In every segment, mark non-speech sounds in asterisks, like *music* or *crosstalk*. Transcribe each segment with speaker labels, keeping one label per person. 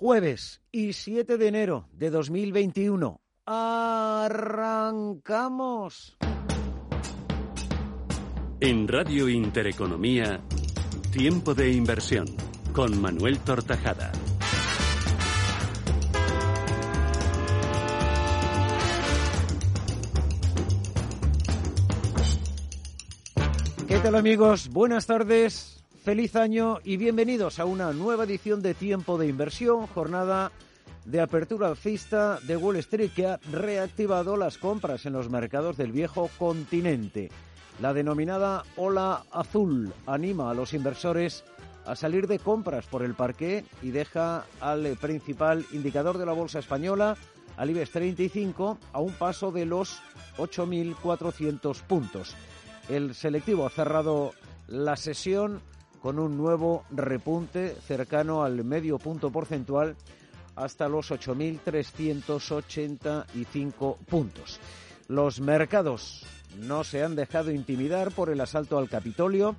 Speaker 1: Jueves y 7 de enero de 2021. ¡Arrancamos!
Speaker 2: En Radio Intereconomía, Tiempo de Inversión, con Manuel Tortajada.
Speaker 1: ¿Qué tal amigos? Buenas tardes, feliz año y bienvenidos a una nueva edición de Tiempo de Inversión, jornada de apertura alcista de Wall Street que ha reactivado las compras en los mercados del viejo continente. La denominada ola azul anima a los inversores a salir de compras por el parque y deja al principal indicador de la bolsa española, al IBEX 35, a un paso de los 8.400 puntos. El selectivo ha cerrado la sesión con un nuevo repunte cercano al medio punto porcentual hasta los 8.385 puntos. Los mercados no se han dejado intimidar por el asalto al Capitolio.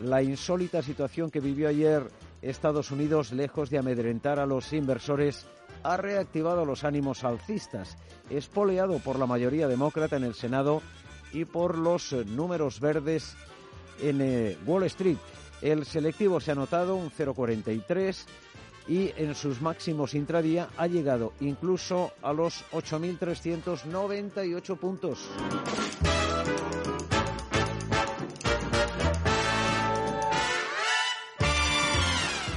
Speaker 1: La insólita situación que vivió ayer Estados Unidos, lejos de amedrentar a los inversores, ha reactivado los ánimos alcistas, espoleado por la mayoría demócrata en el Senado y por los números verdes en eh, Wall Street. El selectivo se ha notado un 0,43 y en sus máximos intradía ha llegado incluso a los 8.398 puntos.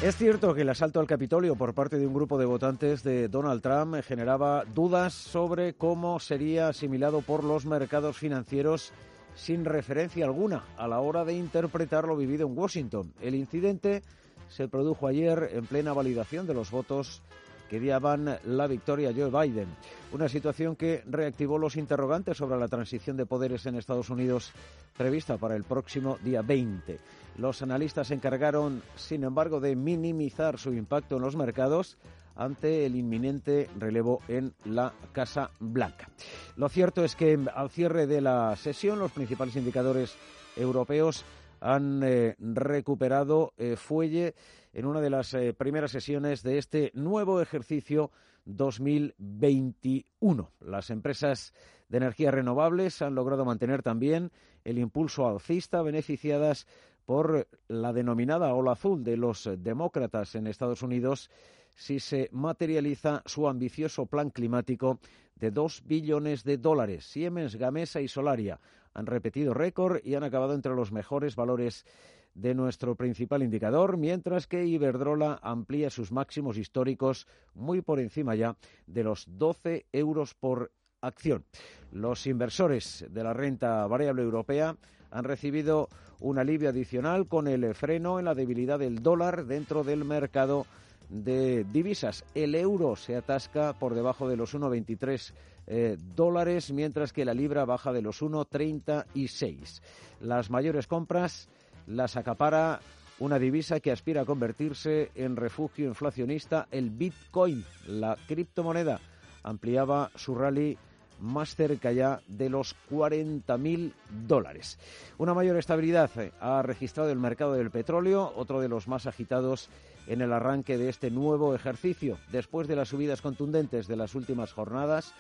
Speaker 1: Es cierto que el asalto al Capitolio por parte de un grupo de votantes de Donald Trump generaba dudas sobre cómo sería asimilado por los mercados financieros sin referencia alguna a la hora de interpretar lo vivido en Washington. El incidente se produjo ayer en plena validación de los votos que daban la victoria a Joe Biden. Una situación que reactivó los interrogantes sobre la transición de poderes en Estados Unidos prevista para el próximo día 20. Los analistas se encargaron, sin embargo, de minimizar su impacto en los mercados ante el inminente relevo en la Casa Blanca. Lo cierto es que al cierre de la sesión los principales indicadores europeos han eh, recuperado eh, fuelle en una de las eh, primeras sesiones de este nuevo ejercicio 2021. Las empresas de energías renovables han logrado mantener también el impulso alcista beneficiadas por la denominada ola azul de los demócratas en Estados Unidos si se materializa su ambicioso plan climático de dos billones de dólares. Siemens, Gamesa y Solaria han repetido récord y han acabado entre los mejores valores de nuestro principal indicador, mientras que Iberdrola amplía sus máximos históricos muy por encima ya de los 12 euros por acción. Los inversores de la renta variable europea han recibido un alivio adicional con el freno en la debilidad del dólar dentro del mercado de divisas. El euro se atasca por debajo de los 1,23 eh, dólares, mientras que la libra baja de los 1,36. Las mayores compras las acapara una divisa que aspira a convertirse en refugio inflacionista, el Bitcoin, la criptomoneda, ampliaba su rally más cerca ya de los 40.000 dólares. Una mayor estabilidad eh, ha registrado el mercado del petróleo, otro de los más agitados en el arranque de este nuevo ejercicio. Después de las subidas contundentes de las últimas jornadas,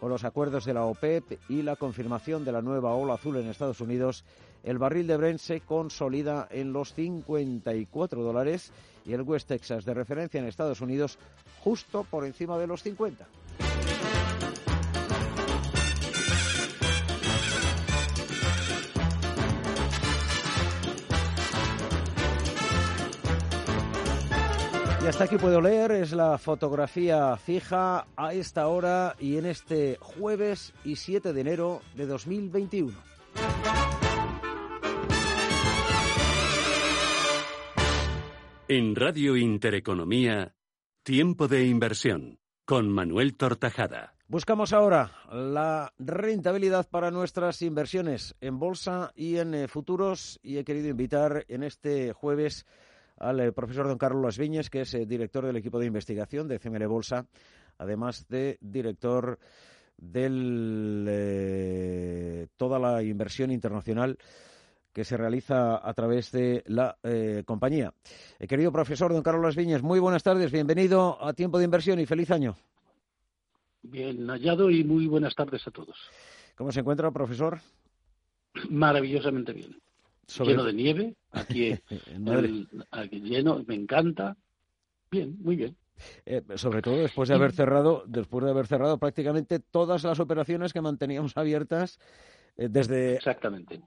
Speaker 1: con los acuerdos de la OPEP y la confirmación de la nueva ola azul en Estados Unidos, el barril de Brent se consolida en los 54 dólares y el West Texas de referencia en Estados Unidos justo por encima de los 50. Hasta aquí puedo leer, es la fotografía fija a esta hora y en este jueves y 7 de enero de 2021.
Speaker 2: En Radio Intereconomía, Tiempo de Inversión, con Manuel Tortajada.
Speaker 1: Buscamos ahora la rentabilidad para nuestras inversiones en bolsa y en eh, futuros y he querido invitar en este jueves al eh, profesor don Carlos Viñes, que es eh, director del equipo de investigación de CML Bolsa, además de director de eh, toda la inversión internacional que se realiza a través de la eh, compañía. Eh, querido profesor don Carlos Las Viñas, muy buenas tardes, bienvenido a Tiempo de Inversión y feliz año.
Speaker 3: Bien hallado y muy buenas tardes a todos.
Speaker 1: ¿Cómo se encuentra, profesor?
Speaker 3: Maravillosamente bien. Lleno de nieve, aquí, *laughs* aquí lleno, me encanta. Bien, muy bien.
Speaker 1: Eh, sobre todo después de haber cerrado, después de haber cerrado prácticamente todas las operaciones que manteníamos abiertas eh, desde
Speaker 3: Exactamente.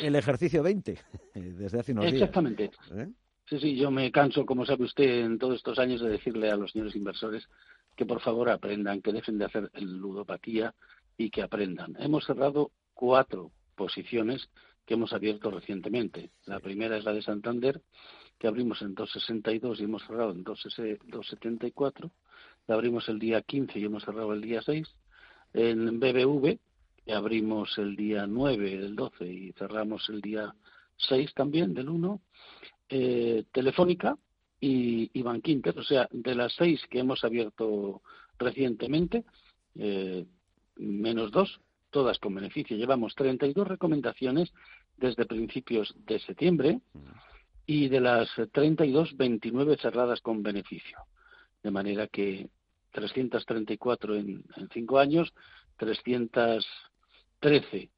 Speaker 1: el ejercicio 20, desde hace unos
Speaker 3: Exactamente. días. Exactamente. ¿Eh? Sí, sí, yo me canso, como sabe usted, en todos estos años de decirle a los señores inversores que por favor aprendan, que dejen de hacer el ludopatía y que aprendan. Hemos cerrado cuatro posiciones que hemos abierto recientemente. La primera es la de Santander, que abrimos en 2.62 y hemos cerrado en 2.74. La abrimos el día 15 y hemos cerrado el día 6. En BBV, que abrimos el día 9 del 12 y cerramos el día 6 también del 1. Eh, Telefónica y, y Bankinter, o sea, de las seis que hemos abierto recientemente, eh, menos dos, todas con beneficio. Llevamos 32 recomendaciones desde principios de septiembre y de las 32, 29 cerradas con beneficio. De manera que 334 en, en cinco años, 313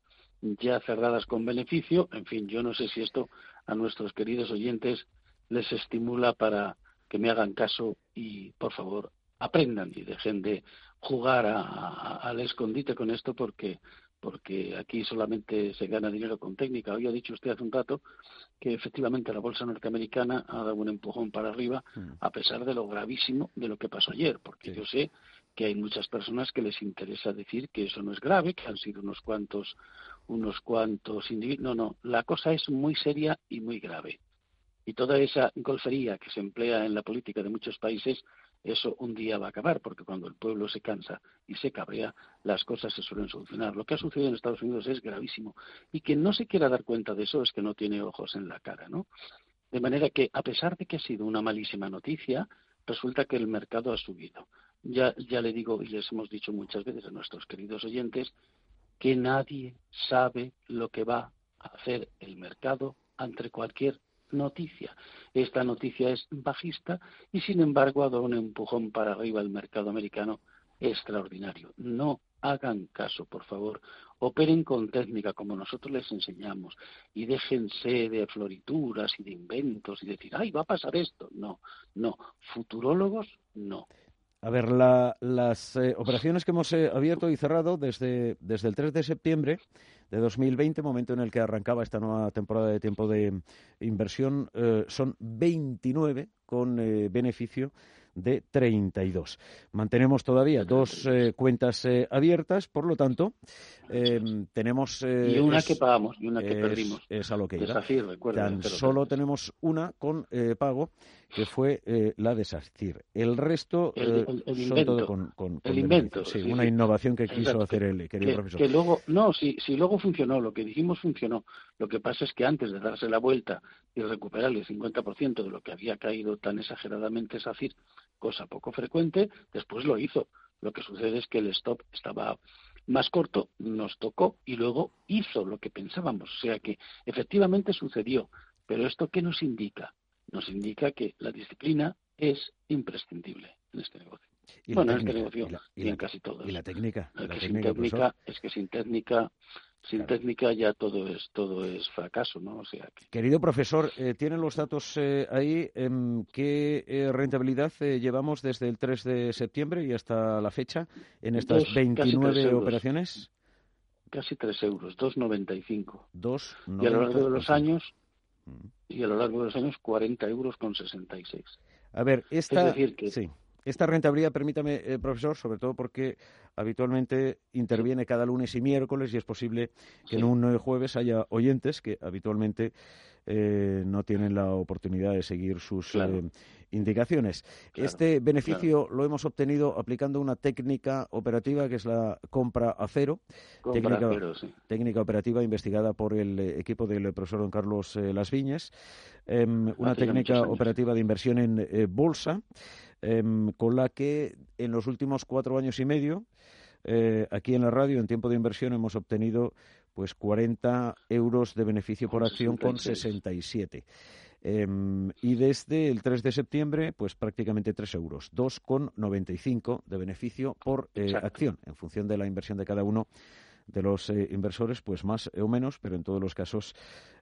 Speaker 3: ya cerradas con beneficio. En fin, yo no sé si esto a nuestros queridos oyentes les estimula para que me hagan caso y, por favor, aprendan y dejen de jugar al escondite con esto porque porque aquí solamente se gana dinero con técnica. Hoy ha dicho usted hace un rato que efectivamente la bolsa norteamericana ha dado un empujón para arriba, mm. a pesar de lo gravísimo de lo que pasó ayer, porque yo sé que hay muchas personas que les interesa decir que eso no es grave, que han sido unos cuantos, unos cuantos individuos. No, no, la cosa es muy seria y muy grave. Y toda esa golfería que se emplea en la política de muchos países eso un día va a acabar, porque cuando el pueblo se cansa y se cabrea, las cosas se suelen solucionar. Lo que ha sucedido en Estados Unidos es gravísimo. Y quien no se quiera dar cuenta de eso es que no tiene ojos en la cara, ¿no? De manera que, a pesar de que ha sido una malísima noticia, resulta que el mercado ha subido. Ya, ya le digo, y les hemos dicho muchas veces a nuestros queridos oyentes, que nadie sabe lo que va a hacer el mercado ante cualquier noticia. Esta noticia es bajista y, sin embargo, ha dado un empujón para arriba el mercado americano extraordinario. No hagan caso, por favor. Operen con técnica como nosotros les enseñamos y déjense de florituras y de inventos y decir, ay, va a pasar esto. No, no. Futurólogos, no.
Speaker 1: A ver, las eh, operaciones que hemos eh, abierto y cerrado desde, desde el 3 de septiembre de 2020, momento en el que arrancaba esta nueva temporada de tiempo de inversión, eh, son 29 con beneficio de 32. Mantenemos todavía dos eh, cuentas eh, abiertas, por lo tanto, em, tenemos...
Speaker 3: y una eh, que pagamos y una que perdimos.
Speaker 1: Es a lo que era. Tan solo tenemos una con pago, que fue la de SACIR. El resto son todo con,
Speaker 3: El invento.
Speaker 1: Sí, una innovación que quiso hacer el querido profesor.
Speaker 3: Que luego, no, si, si luego funcionó, lo que dijimos funcionó. Lo que pasa es que antes de darse la vuelta y recuperar el 50% de lo que había caído tan exageradamente SACIR, cosa poco frecuente, después lo hizo. Lo que sucede es que el stop estaba más corto, nos tocó y luego hizo lo que pensábamos. O sea que efectivamente sucedió. Pero ¿esto qué nos indica? Nos indica que la disciplina es imprescindible en este negocio. Bueno, en este negocio y, en casi todos.
Speaker 1: Y la técnica.
Speaker 3: La técnica es que sin técnica sin técnica ya todo es todo es fracaso, ¿no? O sea
Speaker 1: Querido profesor, eh, ¿tienen los datos eh, ahí? en ¿Qué eh, rentabilidad llevamos desde el 3 de septiembre y hasta la fecha en estas 29 operaciones?
Speaker 3: Casi 3 euros, 2,95.
Speaker 1: 2,95.
Speaker 3: Y a lo largo de los años, mm. y a lo largo de los años, 40 euros con 66.
Speaker 1: A ver, esta... Es decir que... Sí. Esta rentabilidad, permítame, eh, profesor, sobre todo porque habitualmente interviene cada lunes y miércoles y es posible que en un eh, jueves haya oyentes que habitualmente eh, no tienen la oportunidad de seguir sus indicaciones. este beneficio lo hemos obtenido aplicando una técnica operativa que es la compra a cero, técnica, operativa investigada por el equipo del profesor don Carlos Las Viñas, em, una técnica operativa de inversión en bolsa. Em, con la que en los últimos cuatro años y medio, eh, aquí en la radio, en tiempo de inversión, hemos obtenido pues 40 euros de beneficio por acción con 67. Em, y desde el 3 de septiembre, pues prácticamente 3 euros, 2,95 de beneficio por eh, acción, en función de la inversión de cada uno de los eh, inversores, pues más o menos, pero en todos los casos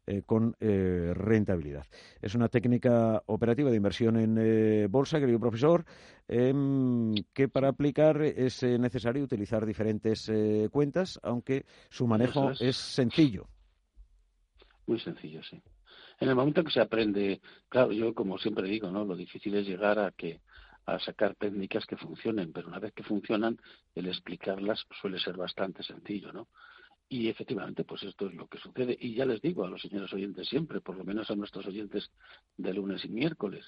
Speaker 1: eh, con rentabilidad. Es una técnica operativa de inversión en bolsa, querido profesor, em, que para aplicar es necesario utilizar diferentes cuentas, aunque su manejo es sencillo.
Speaker 3: Muy sencillo, sí en el momento que se aprende, claro, yo como siempre digo, ¿no? Lo difícil es llegar a que a sacar técnicas que funcionen, pero una vez que funcionan, el explicarlas suele ser bastante sencillo, ¿no? Y efectivamente, pues esto es lo que sucede. Y ya les digo a los señores oyentes siempre, por lo menos a nuestros oyentes de lunes y miércoles,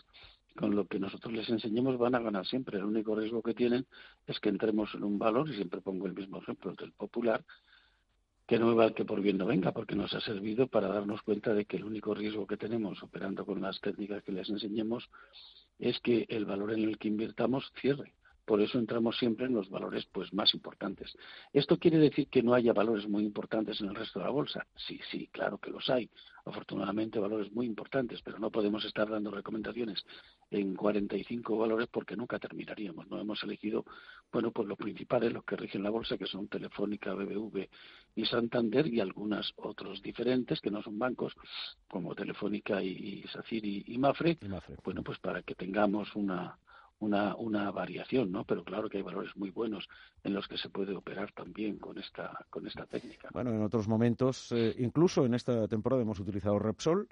Speaker 3: con lo que nosotros les enseñemos van a ganar siempre. El único riesgo que tienen es que entremos en un valor, y siempre pongo el mismo ejemplo del popular, que no me que por bien no venga, porque nos ha servido para darnos cuenta de que el único riesgo que tenemos operando con las técnicas que les enseñemos es que el valor en el que invirtamos cierre. Por eso entramos siempre en los valores pues más importantes. ¿Esto quiere decir que no haya valores muy importantes en el resto de la bolsa? Sí, sí, claro que los hay. Afortunadamente valores muy importantes, pero no podemos estar dando recomendaciones en 45 valores porque nunca terminaríamos. No hemos elegido, bueno, pues los principales, los que rigen la bolsa, que son Telefónica, BBV y Santander y algunos otros diferentes que no son bancos, como Telefónica y, SACIR y Mafre. Bueno, pues para que tengamos una una, una variación, ¿no? Pero claro que hay valores muy buenos en los que se puede operar también con esta, con esta técnica.
Speaker 1: Bueno, en otros momentos, eh, incluso en esta temporada hemos utilizado Repsol,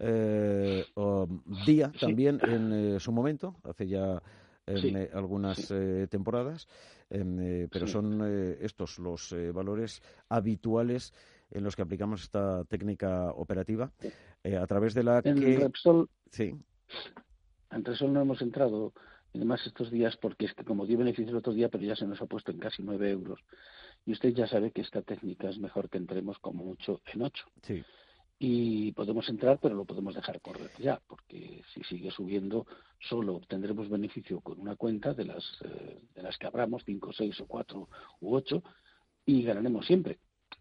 Speaker 1: eh, o Día también en eh, su momento, hace ya algunas temporadas, pero son estos los valores habituales en los que aplicamos esta técnica operativa a través de la
Speaker 3: en
Speaker 1: que
Speaker 3: Repsol, sí. en Repsol no hemos entrado además estos días, porque es que como dio beneficio el otro día, pero ya se nos ha puesto en casi nueve euros. Y usted ya sabe que esta técnica es mejor que entremos como mucho en ocho.
Speaker 1: Sí.
Speaker 3: Y podemos entrar, pero lo podemos dejar correr ya, porque si sigue subiendo, solo obtendremos beneficio con una cuenta de las, eh, de las que abramos, cinco, seis o cuatro u ocho, y ganaremos siempre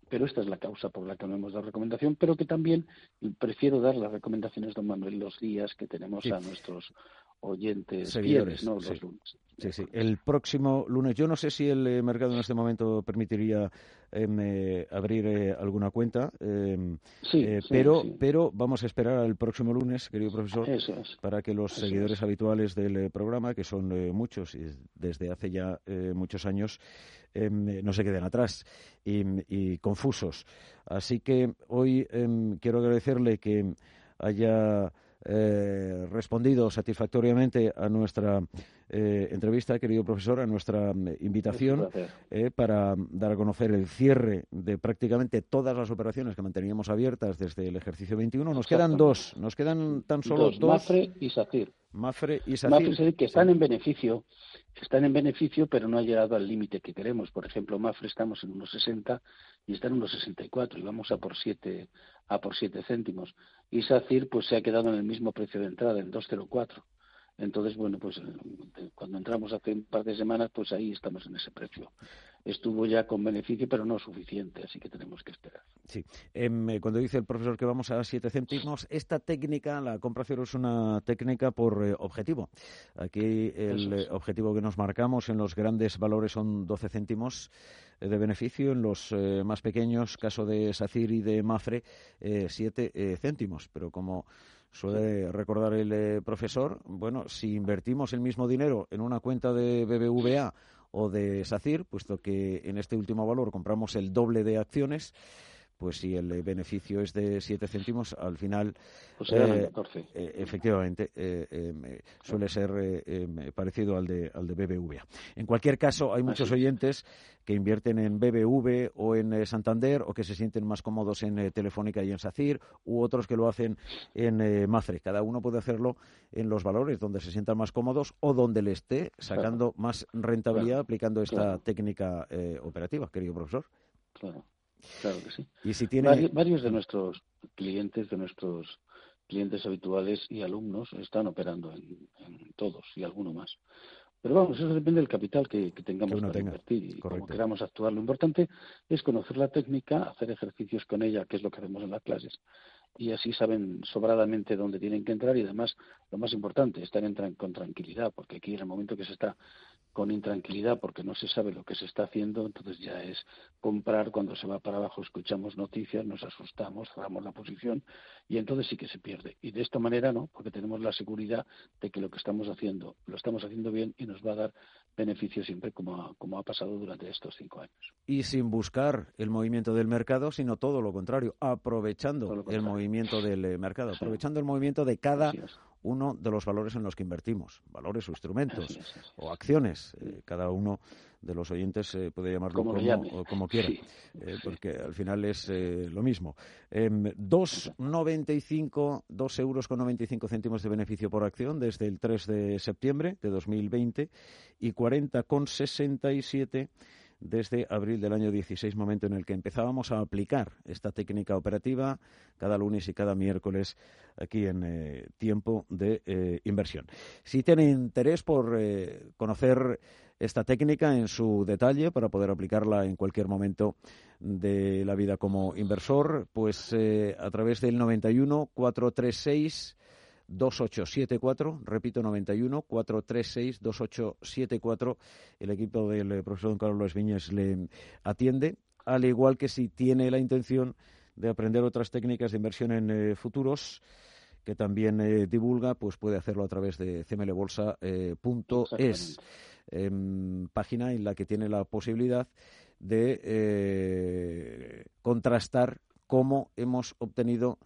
Speaker 3: pero esta es la causa por la que no hemos dado recomendación, pero que también prefiero dar las recomendaciones, don Manuel, los días que tenemos a nuestros oyentes
Speaker 1: seguidores,
Speaker 3: ¿no? Los lunes.
Speaker 1: Sí, sí. El próximo lunes, yo no sé si el eh, mercado en este momento permitiría em, eh, abrir eh, alguna cuenta, em, pero, pero vamos a esperar al próximo lunes, querido profesor, para que los seguidores habituales del programa, que son muchos y desde hace ya muchos años, em, no se queden atrás y, y, confusos. Así que hoy quiero agradecerle que haya eh, respondido satisfactoriamente a nuestra eh, entrevista, querido profesor, a nuestra mm, invitación eh, para dar a conocer el cierre de prácticamente todas las operaciones que manteníamos abiertas desde el ejercicio 21. Nos quedan dos, nos quedan tan solo dos.
Speaker 3: Mafre y SACIR.
Speaker 1: Mafre y SACIR.
Speaker 3: Mafre que están en beneficio, están en beneficio, pero no ha llegado al límite que queremos. Por ejemplo, Mafre estamos en unos 60 y está en unos 64 y vamos a por 7 a por siete céntimos. Y SACIR pues se ha quedado en el mismo precio de entrada, en 2,04. Entonces, bueno, pues eh, cuando entramos hace un par de semanas, pues ahí estamos en ese precio. Estuvo ya con beneficio, pero no suficiente, así que tenemos que esperar.
Speaker 1: Sí. Em, eh, cuando dice el profesor que vamos a siete céntimos, esta técnica, la compra cero, es una técnica por eh, objetivo. Aquí el objetivo que nos marcamos en los grandes valores son 12 céntimos de beneficio, en los más pequeños, caso de SACIR y de MAFRE, siete céntimos. Pero como suele recordar el eh, profesor, bueno, si invertimos el mismo dinero en una cuenta de BBVA o de SACIR, puesto que en este último valor compramos el doble de acciones, pues si el beneficio es de 7 céntimos, al final,
Speaker 3: pues eh,
Speaker 1: eh, efectivamente, eh, suele ser parecido al de, al de BBVA. En cualquier caso, hay muchos oyentes que invierten en BBV o en Santander o que se sienten más cómodos en Telefónica y en SACIR u otros que lo hacen en Mafre. Cada uno puede hacerlo en los valores donde se sientan más cómodos o donde le esté sacando más rentabilidad aplicando esta técnica operativa, querido profesor.
Speaker 3: Claro. Claro que sí.
Speaker 1: Y si tiene...
Speaker 3: varios, de nuestros clientes, de nuestros clientes habituales y alumnos están operando en, todos y alguno más. Pero vamos, eso depende del capital que, tengamos para invertir y como queramos actuar. Lo importante es conocer la técnica, hacer ejercicios con ella, que es lo que hacemos en las clases, y así saben sobradamente dónde tienen que entrar y además lo más importante, estar en con tranquilidad, porque aquí en el momento que se está con intranquilidad porque no se sabe lo que se está haciendo, entonces ya es comprar cuando se va para abajo, escuchamos noticias, nos asustamos, cerramos la posición y entonces sí que se pierde. Y de esta manera no, porque tenemos la seguridad de que lo que estamos haciendo lo estamos haciendo bien y nos va a dar beneficio siempre como ha, como ha pasado durante estos cinco años.
Speaker 1: Y sin buscar el movimiento del mercado, sino todo lo contrario, aprovechando el movimiento del eh, mercado, aprovechando el movimiento de cada uno de los valores en los que invertimos, valores o instrumentos o acciones. Eh, cada uno de los oyentes eh, puede llamarlo como, como, quiera, eh, porque al final es lo mismo. 2,95, em, 2 euros con 95 céntimos de beneficio por acción desde el 3 de septiembre de 2020 y 40,67 desde abril del año 16, momento en el que empezábamos a aplicar esta técnica operativa cada lunes y cada miércoles aquí en eh, tiempo de eh, inversión. Si tiene interés por eh, conocer esta técnica en su detalle para poder aplicarla en cualquier momento de la vida como inversor, pues a través del 91 436 2874, repito, 91 436 2874. El equipo del eh, profesor don Carlos Viñes le atiende, al igual que si tiene la intención de aprender otras técnicas de inversión en eh, futuros que también eh, divulga, pues puede hacerlo a través de cmlbolsa.es, em, página en la que tiene la posibilidad de contrastar cómo hemos obtenido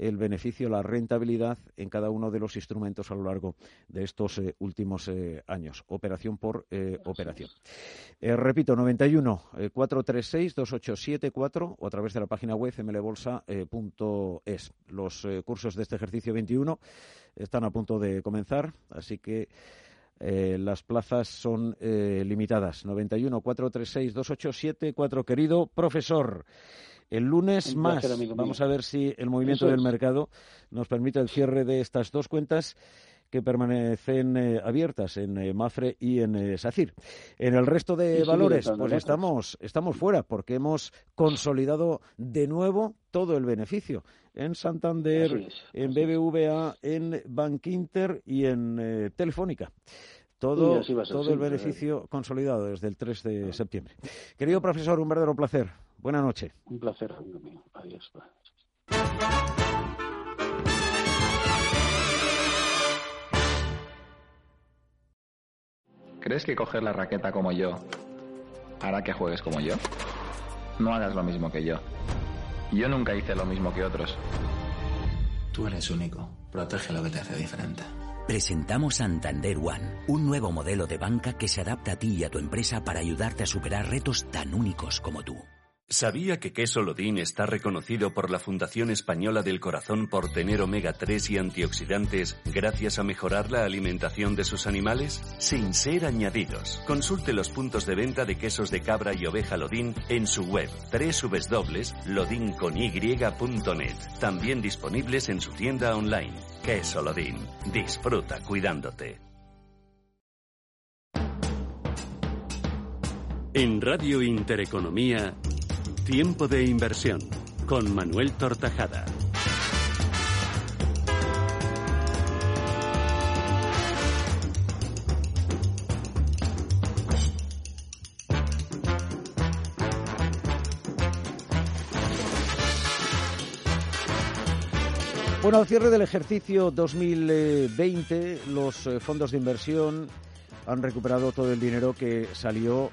Speaker 1: el beneficio, la rentabilidad en cada uno de los instrumentos a lo largo de estos eh, últimos eh, años, operación por eh, operación. repito, 91 436 2874 o a través de la página web mlbolsa.es. Los cursos de este ejercicio 21 están a punto de comenzar, así que las plazas son limitadas. 91 436 2874. Querido profesor, el lunes más. Vamos a ver si el movimiento del mercado nos permite el cierre de estas dos cuentas que permanecen eh, abiertas en eh, Mafre y en eh, SACIR. En el resto de valores, pues estamos, estamos fuera porque hemos consolidado de nuevo todo el beneficio en Santander, en BBVA, en Bankinter y en Telefónica todo, todo el beneficio consolidado desde el 3 de septiembre. Querido profesor, un verdadero placer. Buenas noches.
Speaker 3: Un placer, amigo mío. Adiós.
Speaker 4: ¿Crees que coger la raqueta como yo hará que juegues como yo? No hagas lo mismo que yo. Yo nunca hice lo mismo que otros.
Speaker 5: Tú eres único. Protege lo que te hace diferente.
Speaker 6: Presentamos Santander One, un nuevo modelo de banca que se adapta a ti y a tu empresa para ayudarte a superar retos tan únicos como tú.
Speaker 2: ¿Sabía que queso Lodín está reconocido por la Fundación Española del Corazón por tener omega 3 y antioxidantes gracias a mejorar la alimentación de sus animales? Sin ser añadidos. Consulte los puntos de venta de quesos de cabra y oveja Lodín en su web www.lodincony.net. También disponibles en su tienda online. Queso Lodín. Disfruta cuidándote. En Radio Intereconomía, Tiempo de inversión con Manuel Tortajada.
Speaker 1: Bueno, al cierre del ejercicio 2020, los eh, fondos de inversión han recuperado todo el dinero que salió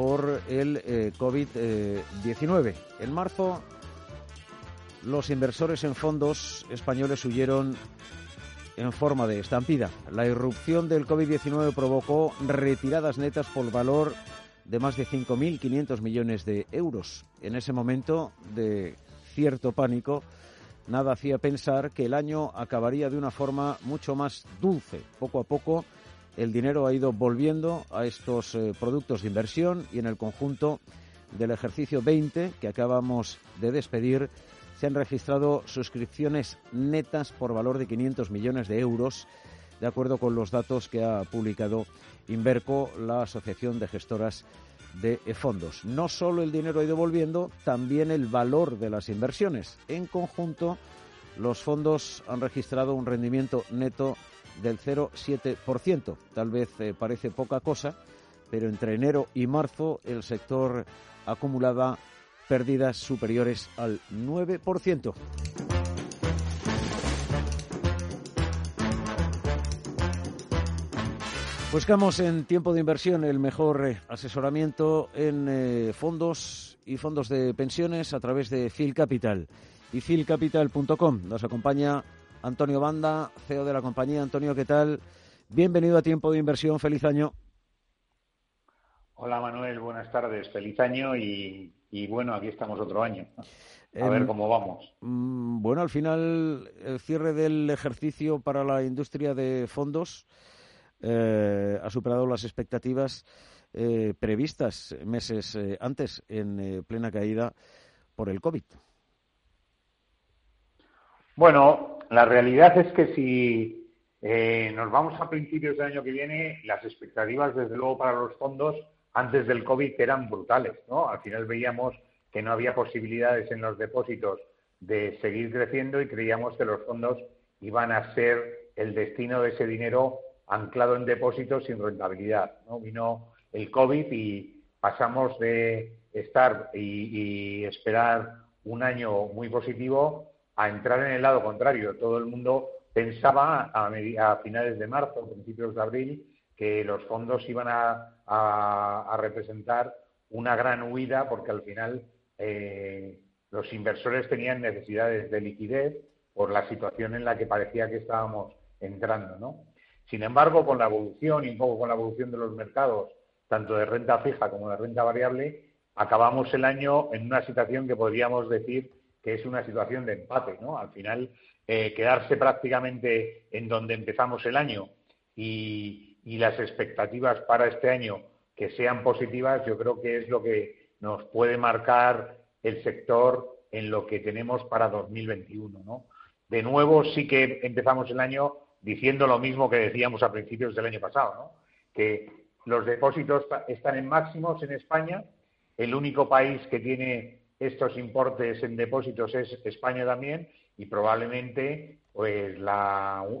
Speaker 1: por el eh, COVID-19. En marzo, los inversores en fondos españoles huyeron en forma de estampida. La irrupción del COVID-19 provocó retiradas netas por valor de más de 5.500 millones de euros. En ese momento de cierto pánico, nada hacía pensar que el año acabaría de una forma mucho más dulce. Poco a poco, el dinero ha ido volviendo a estos eh, productos de inversión y en el conjunto del ejercicio 20 que acabamos de despedir se han registrado suscripciones netas por valor de 500 millones de euros de acuerdo con los datos que ha publicado Inverco, la Asociación de Gestoras de Fondos. No solo el dinero ha ido volviendo, también el valor de las inversiones. En conjunto, los fondos han registrado un rendimiento neto del 0,7%. Tal vez eh, parece poca cosa, pero entre enero y marzo el sector acumulaba pérdidas superiores al 9%. Buscamos en tiempo de inversión el mejor eh, asesoramiento en eh, fondos y fondos de pensiones a través de Phil Capital y philcapital.com. Nos acompaña Antonio Banda, CEO de la compañía. Antonio, ¿qué tal? Bienvenido a Tiempo de Inversión. Feliz año.
Speaker 7: Hola Manuel, buenas tardes. Feliz año y, bueno, aquí estamos otro año. A ver em, cómo vamos.
Speaker 1: Mm, bueno, al final el cierre del ejercicio para la industria de fondos eh, ha superado las expectativas eh, previstas meses eh, antes en plena caída por el COVID.
Speaker 7: Bueno, la realidad es que si nos vamos a principios del año que viene, las expectativas, desde luego, para los fondos antes del COVID eran brutales, ¿no? Al final veíamos que no había posibilidades en los depósitos de seguir creciendo y creíamos que los fondos iban a ser el destino de ese dinero anclado en depósitos sin rentabilidad. ¿no? Vino el COVID y pasamos de estar y, esperar un año muy positivo a entrar en el lado contrario. Todo el mundo pensaba a, finales de marzo, principios de abril, que los fondos iban a, representar una gran huida porque al final eh, los inversores tenían necesidades de liquidez por la situación en la que parecía que estábamos entrando, ¿no? Sin embargo, con la evolución y un poco con la evolución de los mercados, tanto de renta fija como de renta variable, acabamos el año en una situación que podríamos decir que es una situación de empate, ¿no? Al final, eh, quedarse prácticamente en donde empezamos el año y, las expectativas para este año que sean positivas, yo creo que es lo que nos puede marcar el sector en lo que tenemos para 2021, ¿no? De nuevo, sí que empezamos el año diciendo lo mismo que decíamos a principios del año pasado, ¿no? que los depósitos están en máximos en España, el único país que tiene estos importes en depósitos es España también y probablemente pues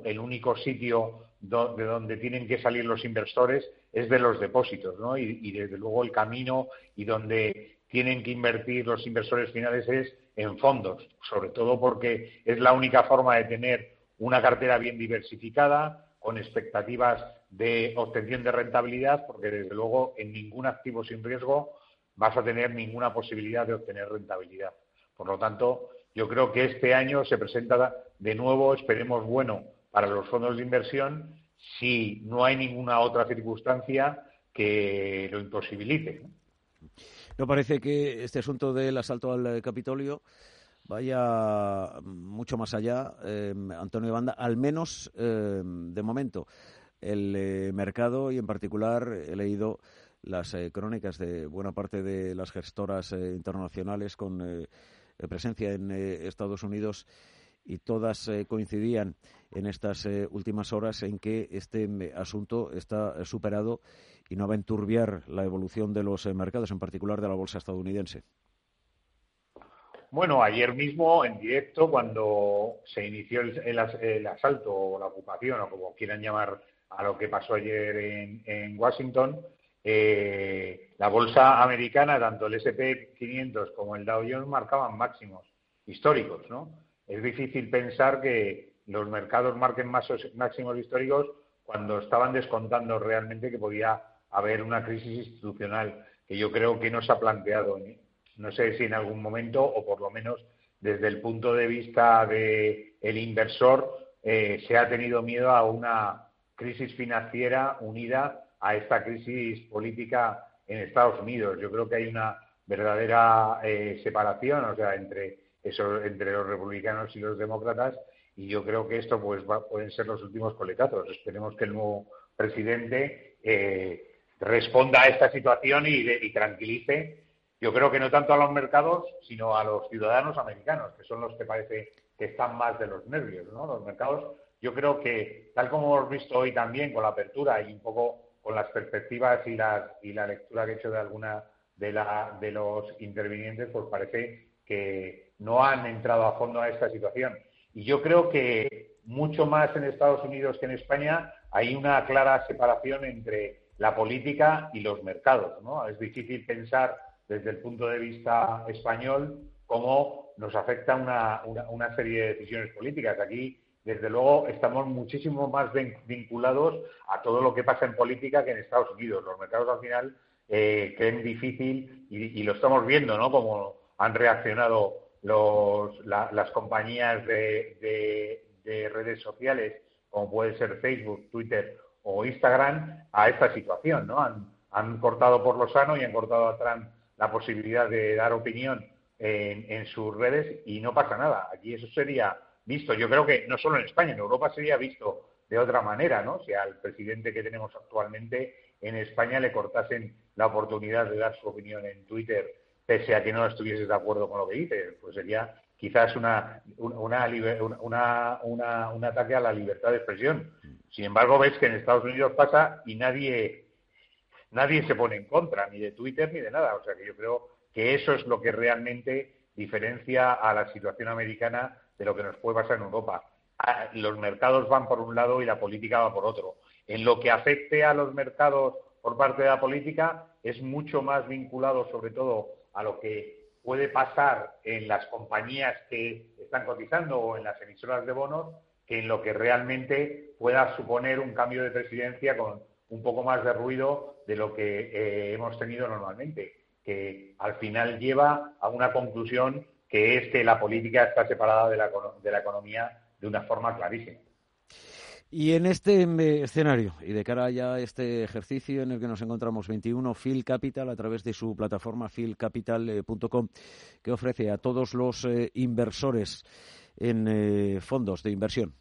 Speaker 7: el único sitio de donde tienen que salir los inversores es de los depósitos, ¿no? Y, y, desde luego el camino y donde tienen que invertir los inversores finales es en fondos, sobre todo porque es la única forma de tener una cartera bien diversificada, con expectativas de obtención de rentabilidad, porque desde luego en ningún activo sin riesgo vas a tener ninguna posibilidad de obtener rentabilidad. Por lo tanto, yo creo que este año se presenta de nuevo, esperemos bueno, para los fondos de inversión, si no hay ninguna otra circunstancia que lo imposibilite.
Speaker 1: ¿No parece que este asunto del asalto al Capitolio vaya mucho más allá, eh, Antonio Banda, al menos eh, de momento. El eh, mercado y en particular he leído las crónicas de buena parte de las gestoras internacionales con presencia en Estados Unidos y todas coincidían en estas últimas horas en que este asunto está superado y no va a enturbiar la evolución de los mercados, en particular de la bolsa estadounidense.
Speaker 7: Bueno, ayer mismo en directo, cuando se inició el, asalto o la ocupación, o como quieran llamar a lo que pasó ayer en, Washington, eh, la bolsa americana, tanto el S&P 500 como el Dow Jones, marcaban máximos históricos, ¿no? Es difícil pensar que los mercados marquen máximos históricos cuando estaban descontando realmente que podía haber una crisis institucional que yo creo que no se ha planteado no sé si en algún momento o por lo menos desde el punto de vista del el inversor eh, se ha tenido miedo a una crisis financiera unida a esta crisis política en Estados Unidos. Yo creo que hay una verdadera eh, separación, o sea, entre eso, entre los republicanos y los demócratas, y yo creo que esto pues pueden ser los últimos coletazos. Esperemos que el nuevo presidente eh, responda a esta situación y, y tranquilice yo creo que no tanto a los mercados, sino a los ciudadanos americanos, que son los que parece que están más de los nervios, ¿no? Los mercados yo creo que, tal como hemos visto hoy también con la apertura y un poco con las perspectivas y la, y la lectura que he hecho de alguna de, la, de los intervinientes, pues parece que no han entrado a fondo a esta situación. Y yo creo que mucho más en Estados Unidos que en España hay una clara separación entre la política y los mercados. ¿no? Es difícil pensar desde el punto de vista español cómo nos afecta una, una, serie de decisiones políticas. Aquí, desde luego, estamos muchísimo más vinculados a todo lo que pasa en política que en Estados Unidos. Los mercados al final eh, creen difícil y, lo estamos viendo, ¿no? Como han reaccionado los, las compañías de, de redes sociales, como puede ser Facebook, Twitter o Instagram, a esta situación, ¿no? Han, han cortado por lo sano y han cortado a Trump la posibilidad de dar opinión en, sus redes y no pasa nada. Aquí eso sería visto, yo creo que no solo en España, en Europa sería visto de otra manera, ¿no? Si al presidente que tenemos actualmente en España le cortasen la oportunidad de dar su opinión en Twitter, pese a que no estuvieses de acuerdo con lo que dice, pues sería quizás una, una, una, un ataque a la libertad de expresión. Sin embargo, ves que en Estados Unidos pasa y nadie nadie se pone en contra, ni de Twitter ni de nada. O sea que yo creo que eso es lo que realmente diferencia a la situación americana de lo que nos puede pasar en Europa. Ah, los mercados van por un lado y la política va por otro. En lo que afecte a los mercados por parte de la política es mucho más vinculado sobre todo a lo que puede pasar en las compañías que están cotizando o en las emisoras de bonos que en lo que realmente pueda suponer un cambio de presidencia con un poco más de ruido de lo que eh, hemos tenido normalmente, que al final lleva a una conclusión que es que la política está separada de la, de la economía de una forma clarísima.
Speaker 1: Y en este eh, escenario, y de cara ya a este ejercicio en el que nos encontramos 21, Phil Capital, a través de su plataforma philcapital.com, que ofrece a todos los eh, inversores en fondos de inversión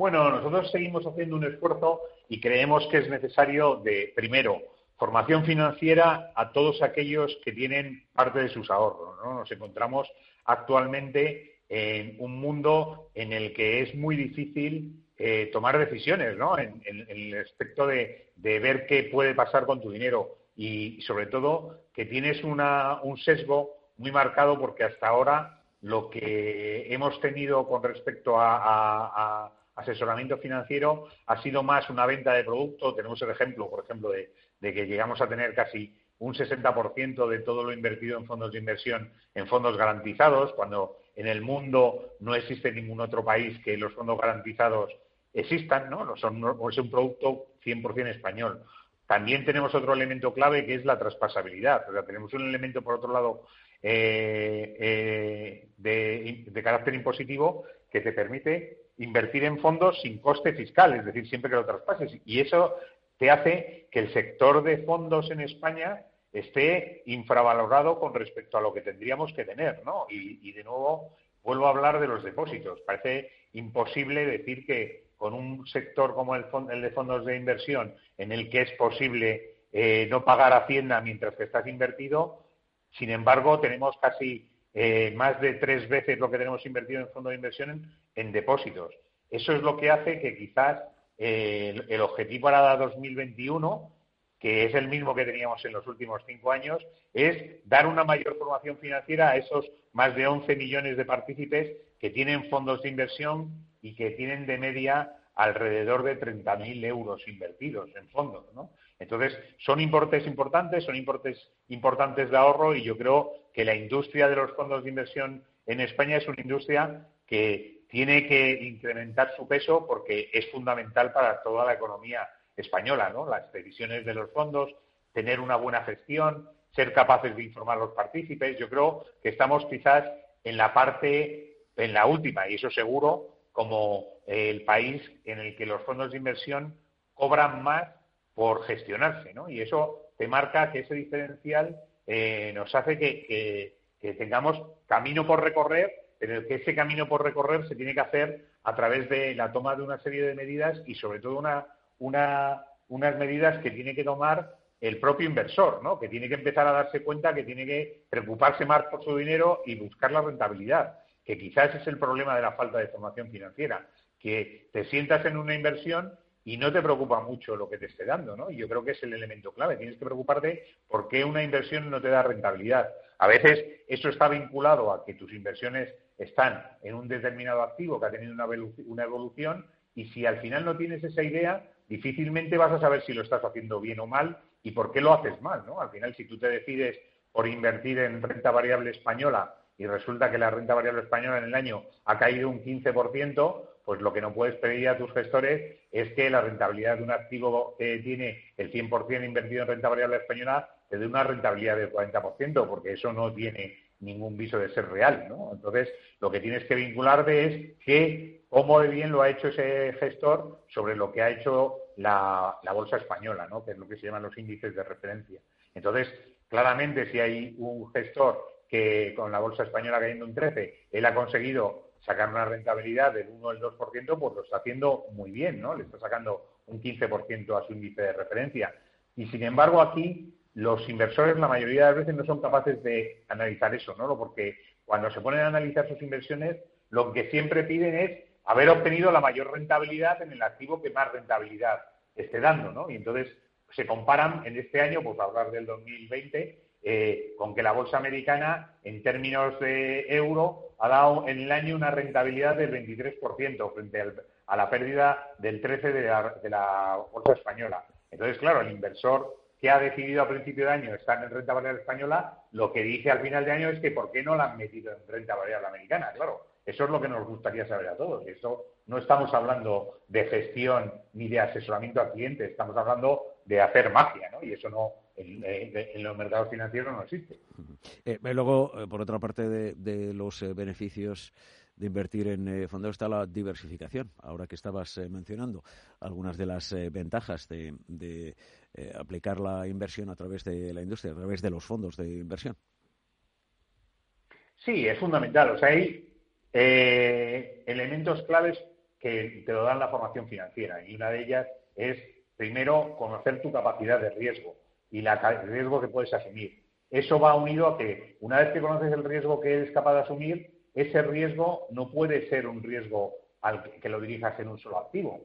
Speaker 7: bueno, nosotros seguimos haciendo un esfuerzo y creemos que es necesario de, primero, formación financiera a todos aquellos que tienen parte de sus ahorros. Nos encontramos actualmente en un mundo en el que es muy difícil eh, tomar decisiones, ¿no? En, el aspecto de, ver qué puede pasar con tu dinero y, sobre todo, que tienes un sesgo muy marcado porque hasta ahora lo que hemos tenido con respecto a asesoramiento financiero ha sido más una venta de producto. Tenemos el ejemplo, por ejemplo, de, que llegamos a tener casi un 60% de todo lo invertido en fondos de inversión en fondos garantizados, cuando en el mundo no existe ningún otro país que los fondos garantizados existan, ¿no? Son, es un producto 100% español. También tenemos otro elemento clave que es la traspasabilidad. O sea, tenemos un elemento, por otro lado, eh, eh, de, de, carácter impositivo que te permite invertir en fondos sin coste fiscal, es decir, siempre que lo traspases. Y eso te hace que el sector de fondos en España esté infravalorado con respecto a lo que tendríamos que tener, ¿no? Y, de nuevo vuelvo a hablar de los depósitos. Parece imposible decir que con un sector como el, de fondos de inversión, en el que es posible eh, no pagar Hacienda mientras que estás invertido, sin embargo, tenemos casi eh, más de tres veces lo que tenemos invertido en fondos de inversión en, depósitos. Eso es lo que hace que quizás el, objetivo para 2021, que es el mismo que teníamos en los últimos cinco años, es dar una mayor formación financiera a esos más de 11 millones de partícipes que tienen fondos de inversión y que tienen de media alrededor de 30.000 euros invertidos en fondos. ¿no? Entonces, son importes importantes, son importes importantes de ahorro y yo creo que la industria de los fondos de inversión en España es una industria que tiene que incrementar su peso porque es fundamental para toda la economía española, ¿no? Las previsiones de los fondos, tener una buena gestión, ser capaces de informar a los partícipes. Yo creo que estamos quizás en la parte, en la última, y eso seguro, como el país en el que los fondos de inversión cobran más por gestionarse, ¿no? Y eso te marca que ese diferencial eh, nos hace que, tengamos camino por recorrer, pero que ese camino por recorrer se tiene que hacer a través de la toma de una serie de medidas y sobre todo una, unas medidas que tiene que tomar el propio inversor, ¿no? que tiene que empezar a darse cuenta que tiene que preocuparse más por su dinero y buscar la rentabilidad que quizás es el problema de la falta de formación financiera, que te sientas en una inversión y no te preocupa mucho lo que te esté dando, ¿no? Y yo creo que es el elemento clave. Tienes que preocuparte por qué una inversión no te da rentabilidad. A veces eso está vinculado a que tus inversiones están en un determinado activo que ha tenido una evolución y si al final no tienes esa idea, difícilmente vas a saber si lo estás haciendo bien o mal y por qué lo haces mal, ¿no? Al final, si tú te decides por invertir en renta variable española y resulta que la renta variable española en el año ha caído un 15%, pues lo que no puedes pedir a tus gestores es que la rentabilidad de un activo que tiene el 100% invertido en renta variable española te dé una rentabilidad del 40%, porque eso no tiene ningún viso de ser real, ¿no? Entonces, lo que tienes que vincularte es que cómo de bien lo ha hecho ese gestor sobre lo que ha hecho la, la bolsa española, ¿no? Que es lo que se llaman los índices de referencia. Entonces, claramente, si hay un gestor que con la bolsa española cayendo un 13, él ha conseguido sacar una rentabilidad del 1 o el 2%, pues lo está haciendo muy bien, ¿no? Le está sacando un 15% a su índice de referencia. Y sin embargo, aquí los inversores la mayoría de las veces no son capaces de analizar eso, ¿no? Porque cuando se ponen a analizar sus inversiones, lo que siempre piden es haber obtenido la mayor rentabilidad en el activo que más rentabilidad esté dando, ¿no? Y entonces se comparan en este año, pues hablar del 2020, eh, con que la bolsa americana, en términos de euro, ha dado en el año una rentabilidad del 23% frente a la pérdida del 13% de la, de la bolsa española. Entonces, claro, el inversor que ha decidido a principio de año estar en renta variable española, lo que dice al final de año es que ¿por qué no la han metido en renta variable americana? Claro, eso es lo que nos gustaría saber a todos. Eso no estamos hablando de gestión ni de asesoramiento al cliente, estamos hablando de hacer magia, ¿no? Y eso no en, los mercados financieros no existe.
Speaker 1: Eh, luego, eh, por otra parte de, los eh, beneficios de invertir en fondos está la diversificación. Ahora que estabas mencionando algunas de las ventajas de, de aplicar la inversión a través de la industria, a través de los fondos de inversión.
Speaker 7: Sí, es fundamental. O sea, hay elementos claves que te lo dan la formación financiera y una de ellas es, primero, conocer tu capacidad de riesgo y el riesgo que puedes asumir. Eso va unido a que una vez que conoces el riesgo que eres capaz de asumir, ese riesgo no puede ser un riesgo al que, lo dirijas en un solo activo.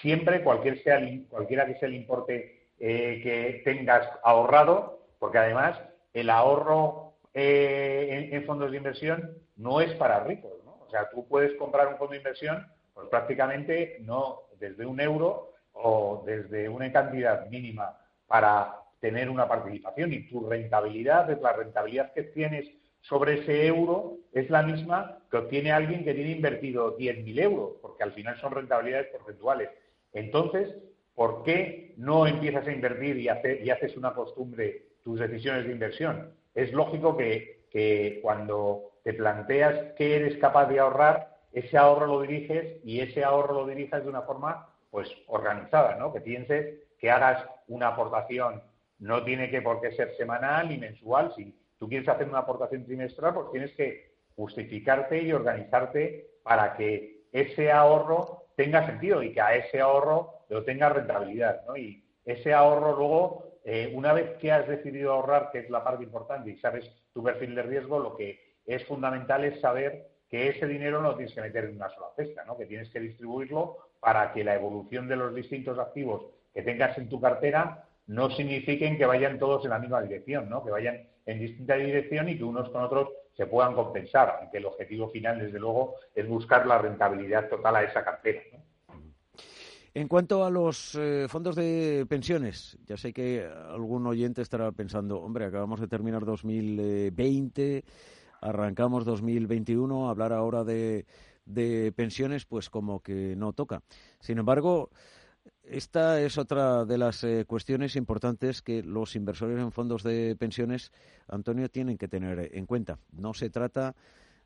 Speaker 7: Siempre, cualquier sea cualquiera que sea el importe eh, que tengas ahorrado, porque además el ahorro eh, en, fondos de inversión no es para ricos. ¿no? O sea, tú puedes comprar un fondo de inversión, pues prácticamente no desde un euro o desde una cantidad mínima para tener una participación y tu rentabilidad, la rentabilidad que tienes sobre ese euro, es la misma que obtiene alguien que tiene invertido 10.000 euros, porque al final son rentabilidades porcentuales. Entonces, ¿por qué no empiezas a invertir y, y haces una costumbre tus decisiones de inversión? Es lógico que, que cuando te planteas que eres capaz de ahorrar, ese ahorro lo diriges y ese ahorro lo dirijas de una forma pues organizada, ¿no? Que pienses que hagas una aportación no tiene que por qué ser semanal ni mensual. Si tú quieres hacer una aportación trimestral, pues tienes que justificarte y organizarte para que ese ahorro tenga sentido y que a ese ahorro lo tenga rentabilidad. ¿no? Y ese ahorro luego, eh, una vez que has decidido ahorrar, que es la parte importante, y sabes tu perfil de riesgo, lo que es fundamental es saber que ese dinero no lo tienes que meter en una sola cesta, ¿no? que tienes que distribuirlo para que la evolución de los distintos activos que tengas en tu cartera no signifiquen que vayan todos en la misma dirección, ¿no? que vayan en distinta dirección y que unos con otros se puedan compensar, aunque el objetivo final, desde luego, es buscar la rentabilidad total a esa cartera.
Speaker 1: En cuanto a los eh, fondos de pensiones, ya sé que algún oyente estará pensando, hombre, acabamos de terminar 2020, arrancamos 2021, hablar ahora de, de pensiones, pues como que no toca. Sin embargo, esta es otra de las eh, cuestiones importantes que los inversores en fondos de pensiones, Antonio, tienen que tener en cuenta. No se trata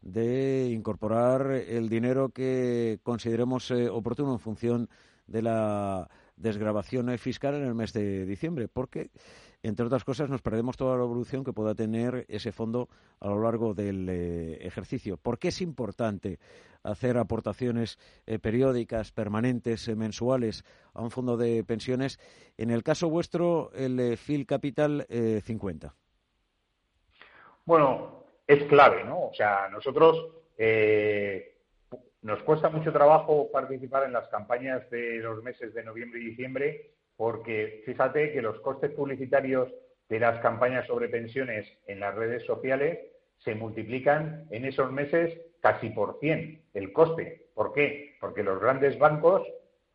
Speaker 1: de incorporar el dinero que consideremos eh, oportuno en función de la desgrabación fiscal en el mes de diciembre, porque entre otras cosas, nos perdemos toda la evolución que pueda tener ese fondo a lo largo del eh, ejercicio. ¿Por qué es importante hacer aportaciones eh, periódicas, permanentes, eh, mensuales a un fondo de pensiones? En el caso vuestro, el FIL Capital 50.
Speaker 7: Bueno, es clave, ¿no? O sea, nosotros nos cuesta mucho trabajo participar en las campañas de los meses de noviembre y diciembre porque fíjate que los costes publicitarios de las campañas sobre pensiones en las redes sociales se multiplican en esos meses casi por 100 el coste. ¿Por qué? Porque los grandes bancos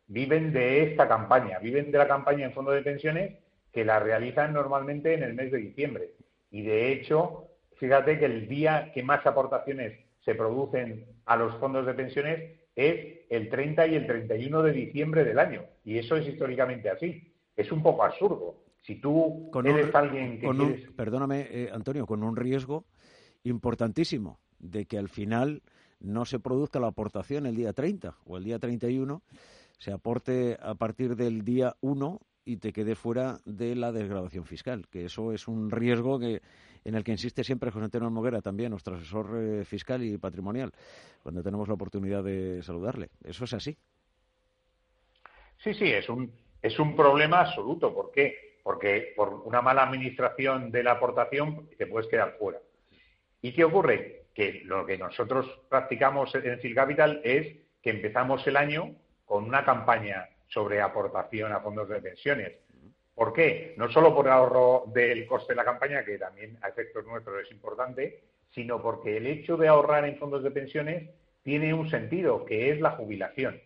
Speaker 7: viven de esta campaña, viven de la campaña en fondo de pensiones que la realizan normalmente en el mes de diciembre. Y de hecho, fíjate que el día que más aportaciones se producen a los fondos de pensiones es el 30 y el 31 de diciembre del año. Y eso es históricamente así. Es un poco absurdo. Si tú eres alguien que
Speaker 1: Perdóname, eh, Antonio, con un riesgo importantísimo de que al final no se produzca la aportación el día 30 o el día 31, se aporte a partir del día 1 y te quedes fuera de la desgrabación fiscal, que eso es un riesgo que en el que insiste siempre José Antonio Moguera, también nuestro asesor eh, fiscal y patrimonial, cuando tenemos la oportunidad de saludarle. Eso es así.
Speaker 7: Sí, sí, es un, es un problema absoluto. ¿Por qué? Porque por una mala administración de la aportación te puedes quedar fuera. ¿Y qué ocurre? Que lo que nosotros practicamos en Phil Capital es que empezamos el año con una campaña sobre aportación a fondos de pensiones. ¿Por qué? No solo por el ahorro del coste de la campaña, que también a efectos nuestros es importante, sino porque el hecho de ahorrar en fondos de pensiones tiene un sentido, que es la jubilación.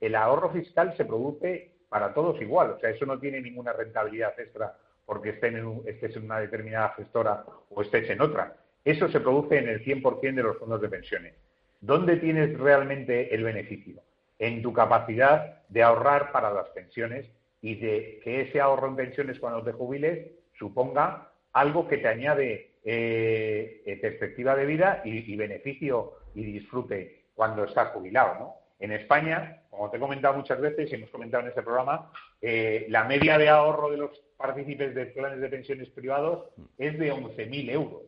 Speaker 7: El ahorro fiscal se produce para todos igual, o sea, eso no tiene ninguna rentabilidad extra porque estés en, una determinada gestora o estés en otra. Eso se produce en el 100% de los fondos de pensiones. ¿Dónde tienes realmente el beneficio? En tu capacidad de ahorrar para las pensiones y de que ese ahorro en pensiones cuando te jubiles suponga algo que te añade eh, eh, perspectiva de vida y, beneficio y disfrute cuando estás jubilado, ¿no? En España, como te he comentado muchas veces y hemos comentado en este programa, eh, la media de ahorro de los partícipes de planes de pensiones privados es de 11.000 euros.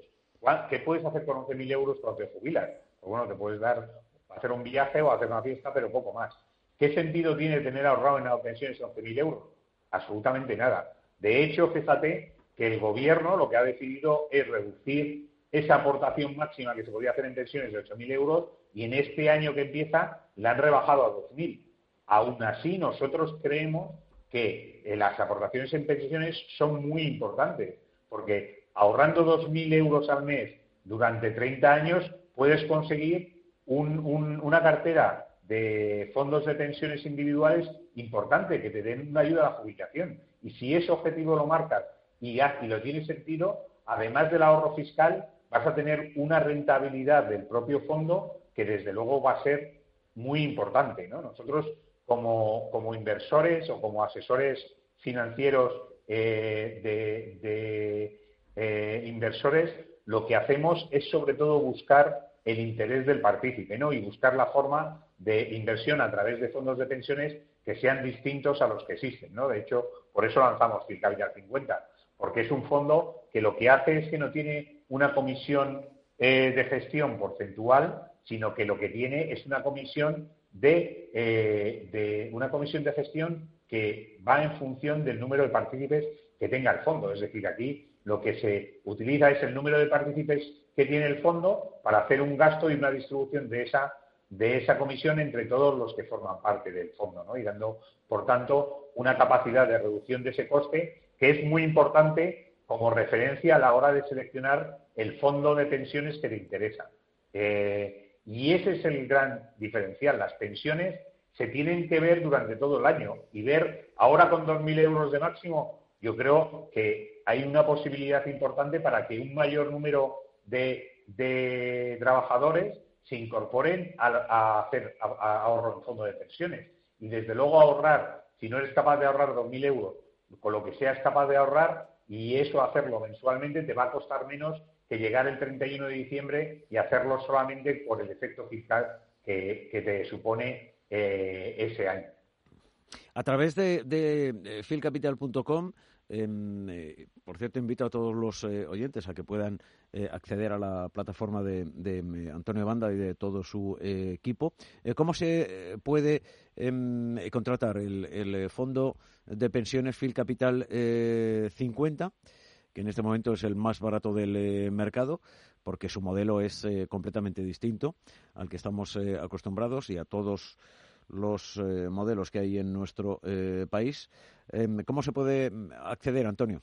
Speaker 7: ¿Qué puedes hacer con 11.000 euros cuando te jubilas? Pues bueno, te puedes dar, hacer un viaje o hacer una fiesta, pero poco más. ¿Qué sentido tiene tener ahorrado en las pensiones 11.000 euros? Absolutamente nada. De hecho, fíjate que el gobierno lo que ha decidido es reducir esa aportación máxima que se podía hacer en pensiones de 8.000 euros y en este año que empieza la han rebajado a 2.000. Aún así, nosotros creemos que eh, las aportaciones en pensiones son muy importantes, porque ahorrando 2.000 euros al mes durante 30 años puedes conseguir una cartera de fondos de pensiones individuales importante, que te den una ayuda a la jubilación. Y si ese objetivo lo marcas y, y lo tienes sentido, además del ahorro fiscal, vas a tener una rentabilidad del propio fondo que desde luego va a ser muy importante. Nosotros, como, inversores o como asesores financieros eh, de, eh, inversores, lo que hacemos es sobre todo buscar el interés del partícipe ¿no? y buscar la forma de inversión a través de fondos de pensiones que sean distintos a los que existen. ¿no? De hecho, por eso lanzamos Capital 50, porque es un fondo que lo que hace es que no tiene una comisión eh, de gestión porcentual, sino que lo que tiene es una comisión de, eh, de, una comisión de gestión que va en función del número de partícipes que tenga el fondo. Es decir, aquí lo que se utiliza es el número de partícipes que tiene el fondo para hacer un gasto y una distribución de esa de esa comisión entre todos los que forman parte del fondo, ¿no? y dando, por tanto, una capacidad de reducción de ese coste que es muy importante como referencia a la hora de seleccionar el fondo de pensiones que te interesa. Eh, y ese es el gran diferencial. Las pensiones se tienen que ver durante todo el año y ver ahora con 2.000 euros de máximo, yo creo que hay una posibilidad importante para que un mayor número de trabajadores se incorporen a, hacer ahorro en fondo de pensiones. Y desde luego ahorrar, si no eres capaz de ahorrar 2.000 euros, con lo que seas capaz de ahorrar, y eso hacerlo mensualmente te va a costar menos que llegar el 31 de diciembre y hacerlo solamente por el efecto fiscal que, te supone eh, ese año.
Speaker 1: A través de, de filcapital.com Em, eh, por cierto, invito a todos los eh, oyentes a que puedan eh, acceder a la plataforma de, Antonio Banda y de todo su equipo. ¿Cómo se puede em, contratar el, Fondo de Pensiones Phil Capital 50? que en este momento es el más barato del eh, mercado, porque su modelo es eh, completamente distinto al que estamos eh, acostumbrados y a todos los modelos que hay en nuestro país. Em, ¿Cómo se puede acceder, Antonio?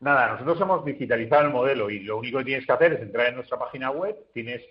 Speaker 7: Nada, nosotros hemos digitalizado el modelo y lo único que tienes que hacer es entrar en nuestra página web, tienes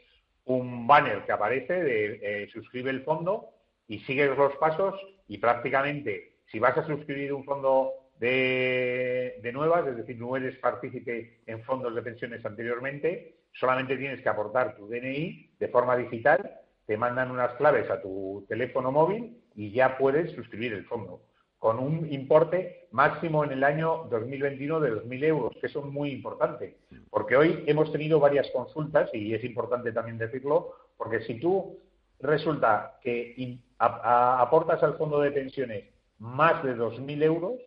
Speaker 7: un banner que aparece de suscribe el fondo y sigues los pasos y prácticamente si vas a suscribir un fondo de, nuevas, es decir, no eres partícipe en fondos de pensiones anteriormente, solamente tienes que aportar tu DNI de forma digital, te mandan unas claves a tu teléfono móvil y ya puedes suscribir el fondo con un importe máximo en el año 2021 de 2.000 euros, que eso es muy importante, porque hoy hemos tenido varias consultas y es importante también decirlo, porque si tú resulta que aportas al fondo de pensiones más de 2.000 euros,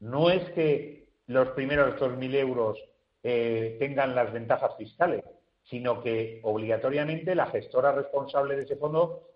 Speaker 7: no es que los primeros 2.000 euros eh, tengan las ventajas fiscales, sino que obligatoriamente la gestora responsable de ese fondo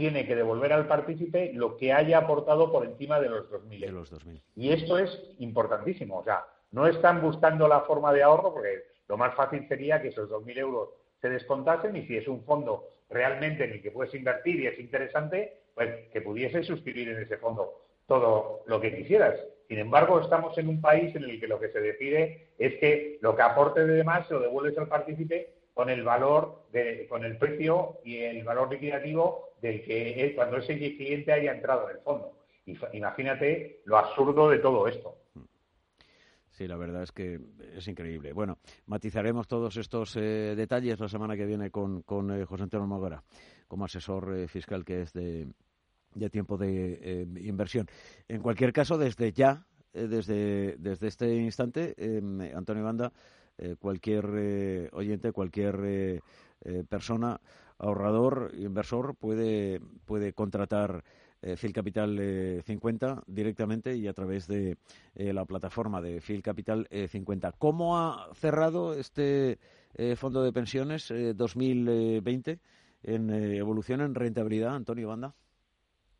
Speaker 7: tiene que devolver al partícipe lo que haya aportado por encima de los 2.000 euros. Y esto es importantísimo. O sea, no están buscando la forma de ahorro porque lo más fácil sería que esos 2.000 euros se descontasen y si es un fondo realmente en el que puedes invertir y es interesante, pues que pudiese suscribir en ese fondo todo lo que quisieras. Sin embargo, estamos en un país en el que lo que se decide es que lo que aporte de demás se lo devuelves al partícipe con el valor, de, con el precio y el valor liquidativo del que cuando ese cliente haya entrado en el fondo. Imagínate lo absurdo de todo esto.
Speaker 1: Sí, la verdad es que es increíble. Bueno, matizaremos todos estos eh, detalles la semana que viene con, con eh, José Antonio Mogora, como asesor eh, fiscal que es de, de tiempo de eh, inversión. En cualquier caso, desde ya, eh, desde, desde este instante, Antonio Banda, cualquier oyente, cualquier persona, ahorrador, inversor, puede, puede contratar Phil Capital 50 directamente y a través de la plataforma de Phil Capital 50. ¿Cómo ha cerrado este fondo de pensiones 2020 en evolución en rentabilidad, Antonio Banda?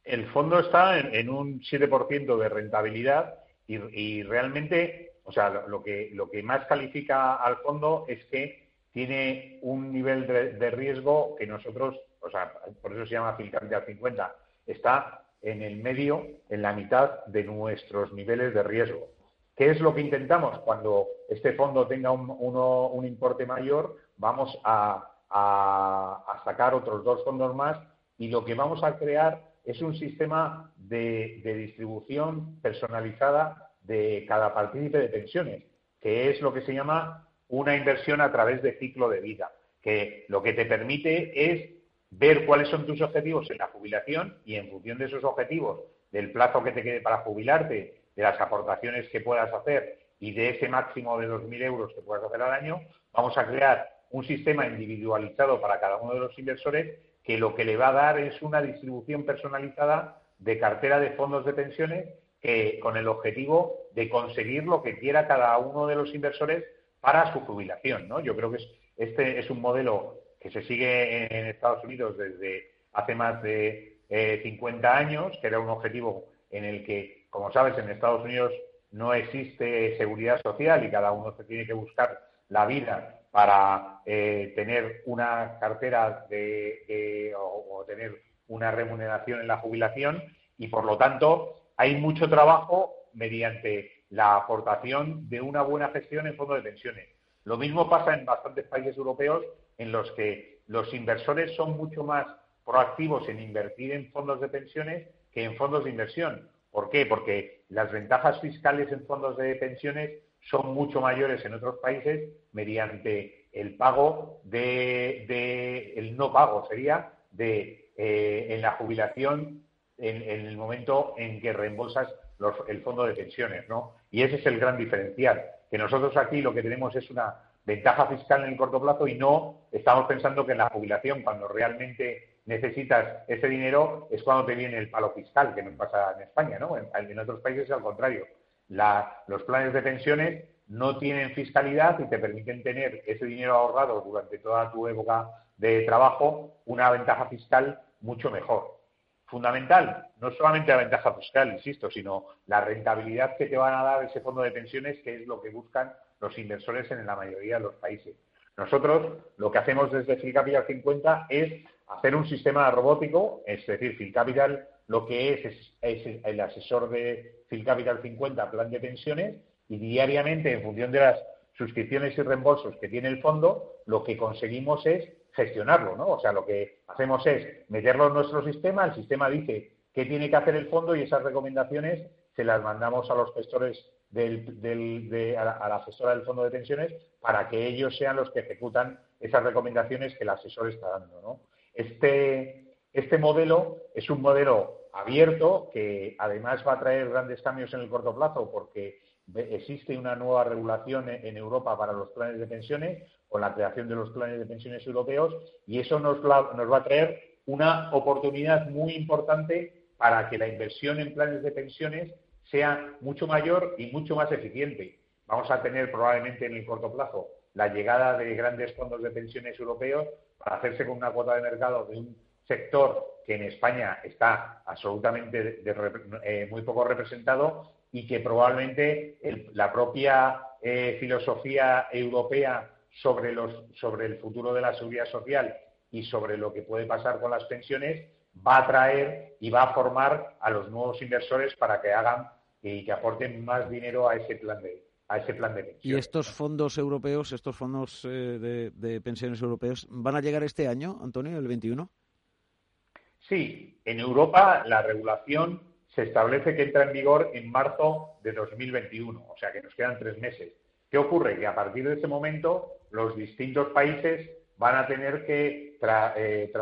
Speaker 7: el fondo está en, un 7% de rentabilidad y, realmente, o sea, lo, que, lo que más califica al fondo es que tiene un nivel de, riesgo que nosotros, o sea, por eso se llama Capital 50, está en el medio, en la mitad de nuestros niveles de riesgo. ¿Qué es lo que intentamos? Cuando este fondo tenga un, importe mayor, vamos a, a sacar otros dos fondos más y lo que vamos a crear es un sistema de, distribución personalizada de cada partícipe de pensiones, que es lo que se llama una inversión a través de ciclo de vida, que lo que te permite es ver cuáles son tus objetivos en la jubilación y en función de esos objetivos, del plazo que te quede para jubilarte, de las aportaciones que puedas hacer y de ese máximo de 2.000 euros que puedas hacer al año, vamos a crear un sistema individualizado para cada uno de los inversores que lo que le va a dar es una distribución personalizada de cartera de fondos de pensiones con el objetivo de conseguir lo que quiera cada uno de los inversores para su jubilación. ¿no? Yo creo que este es un modelo que se sigue en Estados Unidos desde hace más de 50 eh, años, que era un objetivo en el que, como sabes, en Estados Unidos no existe seguridad social y cada uno se tiene que buscar la vida para eh, tener una cartera de, o, tener una remuneración en la jubilación y, por lo tanto, hay mucho trabajo mediante la aportación de una buena gestión en fondos de pensiones. Lo mismo pasa en bastantes países europeos en los que los inversores son mucho más proactivos en invertir en fondos de pensiones que en fondos de inversión. ¿Por qué? Porque las ventajas fiscales en fondos de pensiones son mucho mayores en otros países mediante el pago de, el no pago sería de eh, en la jubilación en, el momento en que reembolsas el fondo de pensiones, ¿no? Y ese es el gran diferencial, que nosotros aquí lo que tenemos es una ventaja fiscal en el corto plazo y no estamos pensando que en la jubilación, cuando realmente necesitas ese dinero, es cuando te viene el palo fiscal, que nos pasa en España, ¿no? En, en otros países es al contrario los planes de pensiones no tienen fiscalidad y te permiten tener ese dinero ahorrado durante toda tu época de trabajo una ventaja fiscal mucho mejor. Fundamental, no solamente la ventaja fiscal, insisto, sino la rentabilidad que te van a dar ese fondo de pensiones, que es lo que buscan los inversores en la mayoría de los países. Nosotros lo que hacemos desde Phil Capital 50 es hacer un sistema robótico, es decir, Phil Capital lo que es, es, el asesor de Phil Capital 50, plan de pensiones, y diariamente, en función de las suscripciones y reembolsos que tiene el fondo, lo que conseguimos es gestionarlo, ¿no? O sea, lo que hacemos es meterlo en nuestro sistema, el sistema dice qué tiene que hacer el fondo y esas recomendaciones se las mandamos a los gestores del, de, a, la, asesora del fondo de pensiones para que ellos sean los que ejecutan esas recomendaciones que el asesor está dando. Este, este modelo es un modelo abierto que además va a traer grandes cambios en el corto plazo porque existe una nueva regulación en Europa para los planes de pensiones, con la creación de los planes de pensiones europeos, y eso nos, va a traer una oportunidad muy importante para que la inversión en planes de pensiones sea mucho mayor y mucho más eficiente. Vamos a tener probablemente en el corto plazo la llegada de grandes fondos de pensiones europeos para hacerse con una cuota de mercado de un sector que en España está absolutamente eh, muy poco representado y que probablemente la propia eh, filosofía europea sobre, los, sobre el futuro de la seguridad social y sobre lo que puede pasar con las pensiones va a atraer y va a formar a los nuevos inversores para que hagan y que aporten más dinero a ese plan de a ese plan de pensiones.
Speaker 1: ¿Y estos fondos europeos, estos fondos eh, de, de, pensiones europeos, van a llegar este año, Antonio, el 21?
Speaker 7: Sí, en Europa la regulación se establece que entra en vigor en marzo de 2021, o sea que nos quedan tres meses. ¿Qué ocurre? Que a partir de ese momento los distintos países van a tener que eh,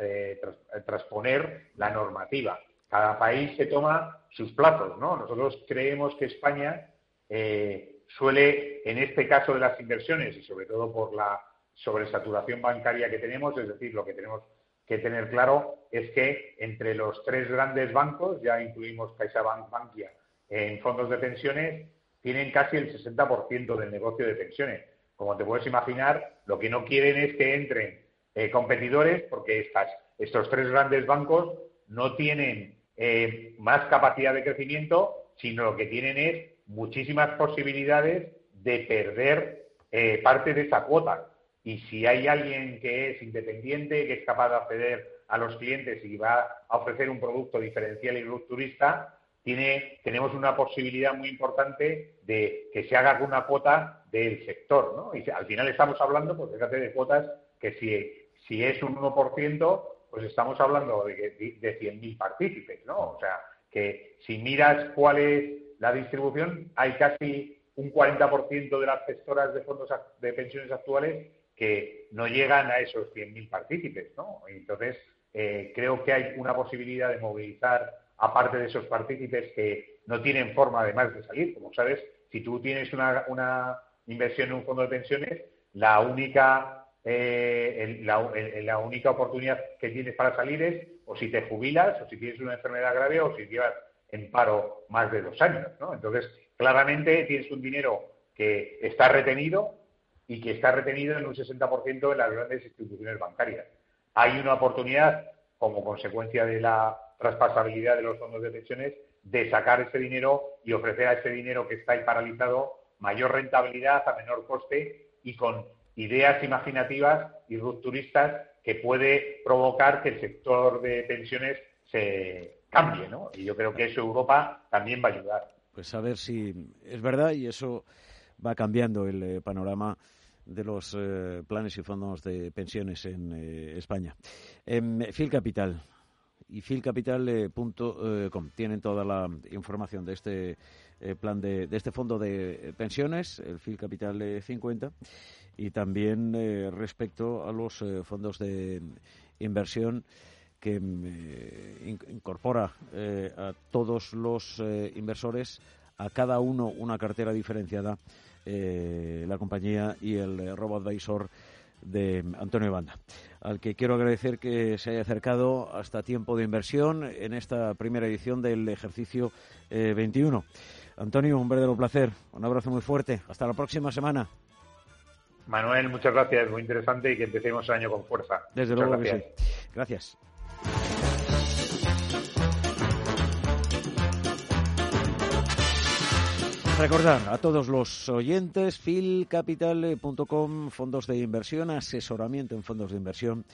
Speaker 7: eh, transponer la normativa. Cada país se toma sus plazos, ¿no? Nosotros creemos que España eh, suele, en este caso de las inversiones y sobre todo por la sobresaturación bancaria que tenemos, es decir, lo que tenemos que tener claro es que entre los tres grandes bancos, ya incluimos CaixaBank, Bankia, en fondos de pensiones, tienen casi el 60% del negocio de pensiones. Como te puedes imaginar, lo que no quieren es que entren eh, competidores porque estas, estos tres grandes bancos no tienen eh, más capacidad de crecimiento, sino lo que tienen es muchísimas posibilidades de perder eh, parte de esa cuota. Y si hay alguien que es independiente, que es capaz de acceder a los clientes y va a ofrecer un producto diferencial y rupturista, tiene, tenemos una posibilidad muy importante de que se haga una cuota del sector. ¿no? Y al final estamos hablando, pues fíjate, de cuotas que si, si es un 1%, pues estamos hablando de, de 100.000 partícipes. ¿no? O sea, que si miras cuál es la distribución, hay casi un 40% de las gestoras de fondos de pensiones actuales que no llegan a esos 100.000 partícipes, ¿no? Entonces, eh, creo que hay una posibilidad de movilizar, aparte de esos partícipes que no tienen forma además de salir. Como sabes, si tú tienes una, inversión en un fondo de pensiones, la única, eh, la, única oportunidad que tienes para salir es o si te jubilas, o si tienes una enfermedad grave, o si llevas en paro más de dos años, ¿no? Entonces, claramente tienes un dinero que está retenido y que está retenido en un 60% en las grandes instituciones bancarias. Hay una oportunidad, como consecuencia de la traspasabilidad de los fondos de pensiones, de sacar ese dinero y ofrecer a ese dinero que está ahí paralizado mayor rentabilidad a menor coste y con ideas imaginativas y rupturistas que puede provocar que el sector de pensiones se cambie, ¿no? Y yo creo que eso Europa también va a ayudar.
Speaker 1: Pues a ver si es verdad y eso va cambiando el eh, panorama de los eh, planes y fondos de pensiones en eh, España. Fil Capital y filcapital.com tienen toda la información de este plan de, de, este fondo de pensiones, el Fil Capital 50, y también respecto a los fondos de inversión que incorpora a todos los inversores a cada uno una cartera diferenciada eh, la compañía y el eh, robot advisor de Antonio Banda, al que quiero agradecer que se haya acercado hasta tiempo de inversión en esta primera edición del ejercicio 21. Eh, Antonio, un verdadero placer, un abrazo muy fuerte, hasta la próxima semana.
Speaker 7: Manuel, muchas gracias, muy interesante y que empecemos el año con fuerza.
Speaker 1: Desde luego gracias. que sí. Gracias. Recordar a todos los oyentes, filcapital.com, fondos de inversión, asesoramiento en fondos de inversión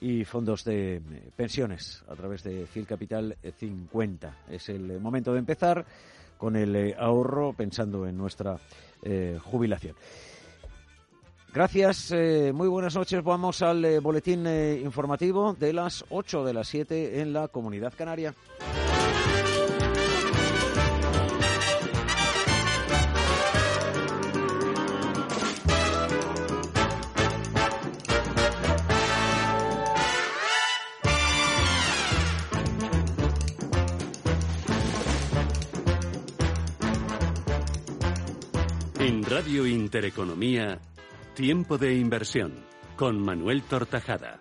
Speaker 1: y fondos de eh, pensiones a través de Filcapital 50. Es el momento de empezar con el eh, ahorro pensando en nuestra eh, jubilación. Gracias, muy buenas noches. Vamos al boletín informativo de las 8 de las 7 en la Comunidad Canaria.
Speaker 2: Intereconomía, Tiempo de Inversión, con Manuel Tortajada.